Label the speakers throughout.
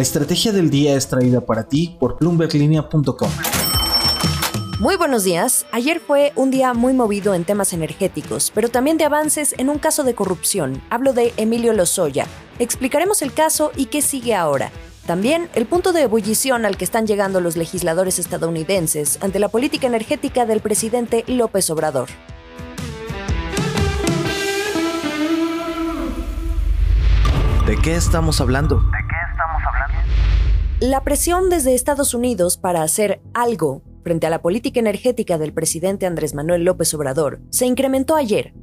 Speaker 1: La estrategia del día es traída para ti por bloomberglinea.com.
Speaker 2: Muy buenos días. Ayer fue un día muy movido en temas energéticos, pero también de avances en un caso de corrupción. Hablo de Emilio Lozoya. Explicaremos el caso y qué sigue ahora. También el punto de ebullición al que están llegando los legisladores estadounidenses ante la política energética del presidente López Obrador.
Speaker 1: ¿De qué estamos hablando?
Speaker 2: La presión desde Estados Unidos para hacer algo frente a la política energética del presidente Andrés Manuel López Obrador se incrementó ayer.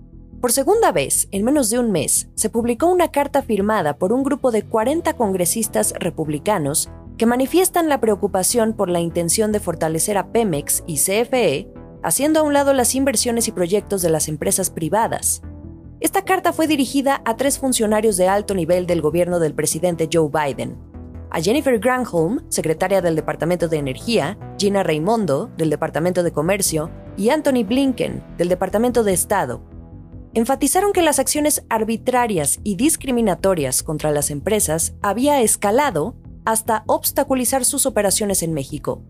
Speaker 2: Por segunda vez, en menos de un mes, se publicó una carta firmada por un grupo de 40 congresistas republicanos que manifiestan la preocupación por la intención de fortalecer a Pemex y CFE, haciendo a un lado las inversiones y proyectos de las empresas privadas. Esta carta fue dirigida a tres funcionarios de alto nivel del gobierno del presidente Joe Biden, a Jennifer Granholm, secretaria del Departamento de Energía, Gina Raimondo, del Departamento de Comercio, y Anthony Blinken, del Departamento de Estado. Enfatizaron que las acciones arbitrarias y discriminatorias contra las empresas había escalado hasta obstaculizar sus operaciones en México.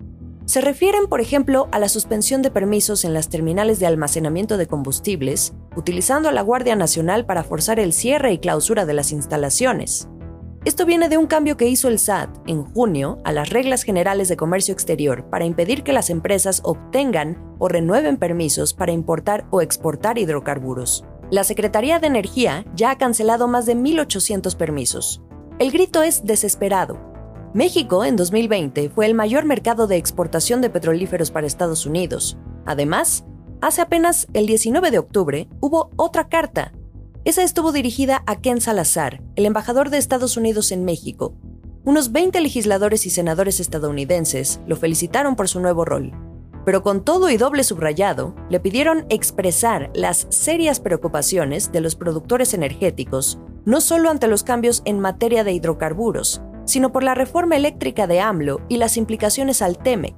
Speaker 2: Se refieren, por ejemplo, a la suspensión de permisos en las terminales de almacenamiento de combustibles, utilizando a la Guardia Nacional para forzar el cierre y clausura de las instalaciones, esto viene de un cambio que hizo el SAT en junio a las reglas generales de comercio exterior para impedir que las empresas obtengan o renueven permisos para importar o exportar hidrocarburos. La Secretaría de Energía ya ha cancelado más de 1.800 permisos. El grito es desesperado. México en 2020 fue el mayor mercado de exportación de petrolíferos para Estados Unidos. Además, hace apenas el 19 de octubre hubo otra carta esa estuvo dirigida a Ken Salazar, el embajador de Estados Unidos en México. Unos 20 legisladores y senadores estadounidenses lo felicitaron por su nuevo rol, pero con todo y doble subrayado, le pidieron expresar las serias preocupaciones de los productores energéticos, no solo ante los cambios en materia de hidrocarburos, sino por la reforma eléctrica de AMLO y las implicaciones al TEMEC.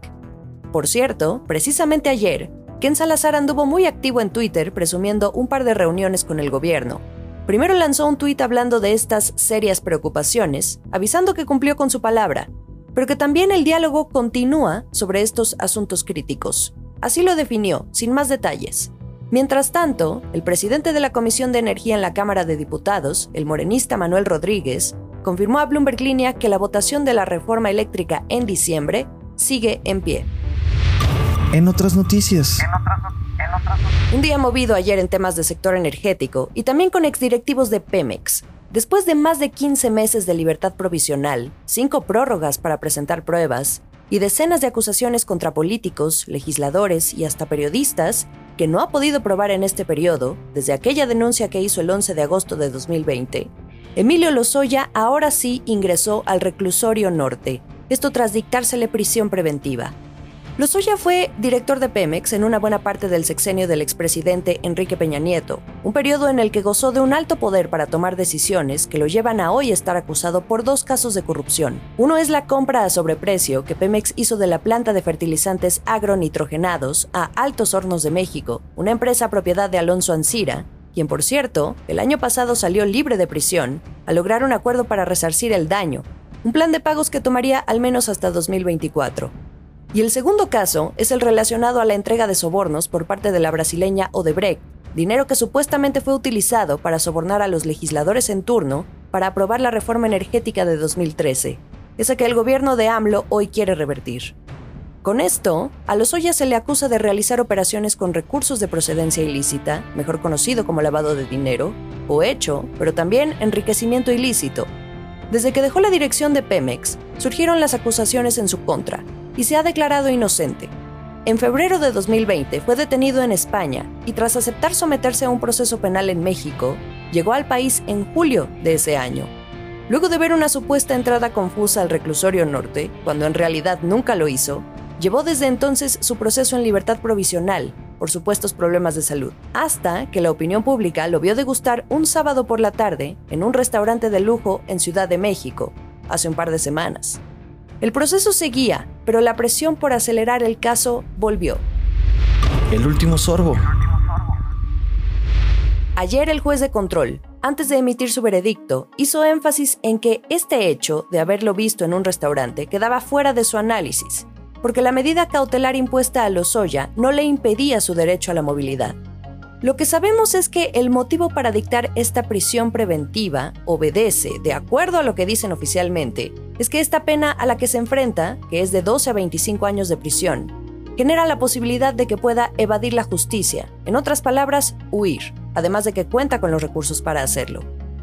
Speaker 2: Por cierto, precisamente ayer, Ken Salazar anduvo muy activo en Twitter presumiendo un par de reuniones con el gobierno. Primero lanzó un tuit hablando de estas serias preocupaciones, avisando que cumplió con su palabra, pero que también el diálogo continúa sobre estos asuntos críticos. Así lo definió, sin más detalles. Mientras tanto, el presidente de la Comisión de Energía en la Cámara de Diputados, el morenista Manuel Rodríguez, confirmó a Bloomberg Línea que la votación de la reforma eléctrica en diciembre sigue en pie.
Speaker 1: En otras noticias.
Speaker 2: Un día movido ayer en temas de sector energético y también con exdirectivos de Pemex. Después de más de 15 meses de libertad provisional, cinco prórrogas para presentar pruebas y decenas de acusaciones contra políticos, legisladores y hasta periodistas que no ha podido probar en este periodo, desde aquella denuncia que hizo el 11 de agosto de 2020, Emilio Lozoya ahora sí ingresó al reclusorio norte, esto tras dictársele prisión preventiva. Lozoya fue director de Pemex en una buena parte del sexenio del expresidente Enrique Peña Nieto, un periodo en el que gozó de un alto poder para tomar decisiones que lo llevan a hoy estar acusado por dos casos de corrupción. Uno es la compra a sobreprecio que Pemex hizo de la planta de fertilizantes agronitrogenados a Altos Hornos de México, una empresa propiedad de Alonso Ancira, quien por cierto, el año pasado salió libre de prisión al lograr un acuerdo para resarcir el daño, un plan de pagos que tomaría al menos hasta 2024. Y el segundo caso es el relacionado a la entrega de sobornos por parte de la brasileña Odebrecht, dinero que supuestamente fue utilizado para sobornar a los legisladores en turno para aprobar la reforma energética de 2013, esa que el gobierno de AMLO hoy quiere revertir. Con esto, a Lozoya se le acusa de realizar operaciones con recursos de procedencia ilícita, mejor conocido como lavado de dinero, o hecho, pero también enriquecimiento ilícito. Desde que dejó la dirección de Pemex, surgieron las acusaciones en su contra, y se ha declarado inocente. En febrero de 2020 fue detenido en España y tras aceptar someterse a un proceso penal en México, llegó al país en julio de ese año. Luego de ver una supuesta entrada confusa al reclusorio norte, cuando en realidad nunca lo hizo, llevó desde entonces su proceso en libertad provisional por supuestos problemas de salud, hasta que la opinión pública lo vio degustar un sábado por la tarde en un restaurante de lujo en Ciudad de México, hace un par de semanas. El proceso seguía, pero la presión por acelerar el caso volvió.
Speaker 1: El último sorbo.
Speaker 2: Ayer el juez de control, antes de emitir su veredicto, hizo énfasis en que este hecho de haberlo visto en un restaurante quedaba fuera de su análisis, porque la medida cautelar impuesta a Lozoya no le impedía su derecho a la movilidad. Lo que sabemos es que el motivo para dictar esta prisión preventiva obedece, de acuerdo a lo que dicen oficialmente, es que esta pena a la que se enfrenta, que es de 12 a 25 años de prisión, genera la posibilidad de que pueda evadir la justicia, en otras palabras, huir, además de que cuenta con los recursos para hacerlo.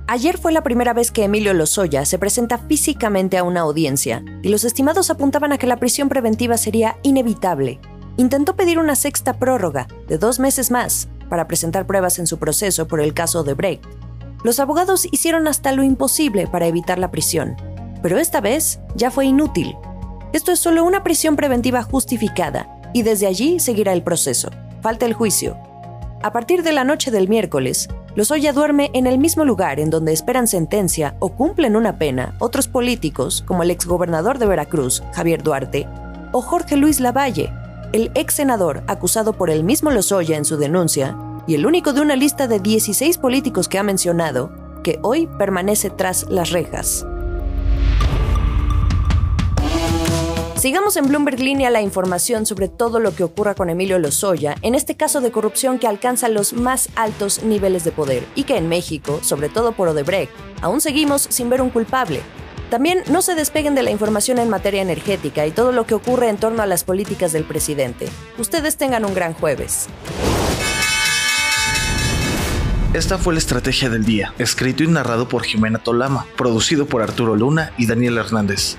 Speaker 2: Ayer fue la primera vez que Emilio Lozoya se presenta físicamente a una audiencia, y los estimados apuntaban a que la prisión preventiva sería inevitable. Intentó pedir una sexta prórroga, de dos meses más, para presentar pruebas en su proceso por el caso de Brecht. Los abogados hicieron hasta lo imposible para evitar la prisión, pero esta vez ya fue inútil. Esto es solo una prisión preventiva justificada, y desde allí seguirá el proceso. Falta el juicio. A partir de la noche del miércoles, Lozoya duerme en el mismo lugar en donde esperan sentencia o cumplen una pena otros políticos como el exgobernador de Veracruz, Javier Duarte, o Jorge Luis Lavalle, el ex senador acusado por el mismo Lozoya en su denuncia y el único de una lista de 16 políticos que ha mencionado, que hoy permanece tras las rejas. Sigamos en Bloomberg Línea la información sobre todo lo que ocurra con Emilio Lozoya en este caso de corrupción que alcanza los más altos niveles de poder y que en México, sobre todo por Odebrecht, aún seguimos sin ver un culpable. También no se despeguen de la información en materia energética y todo lo que ocurre en torno a las políticas del presidente. Ustedes tengan un gran jueves.
Speaker 1: Esta fue la estrategia del día, escrito y narrado por Jimena Tolama, producido por Arturo Luna y Daniel Hernández.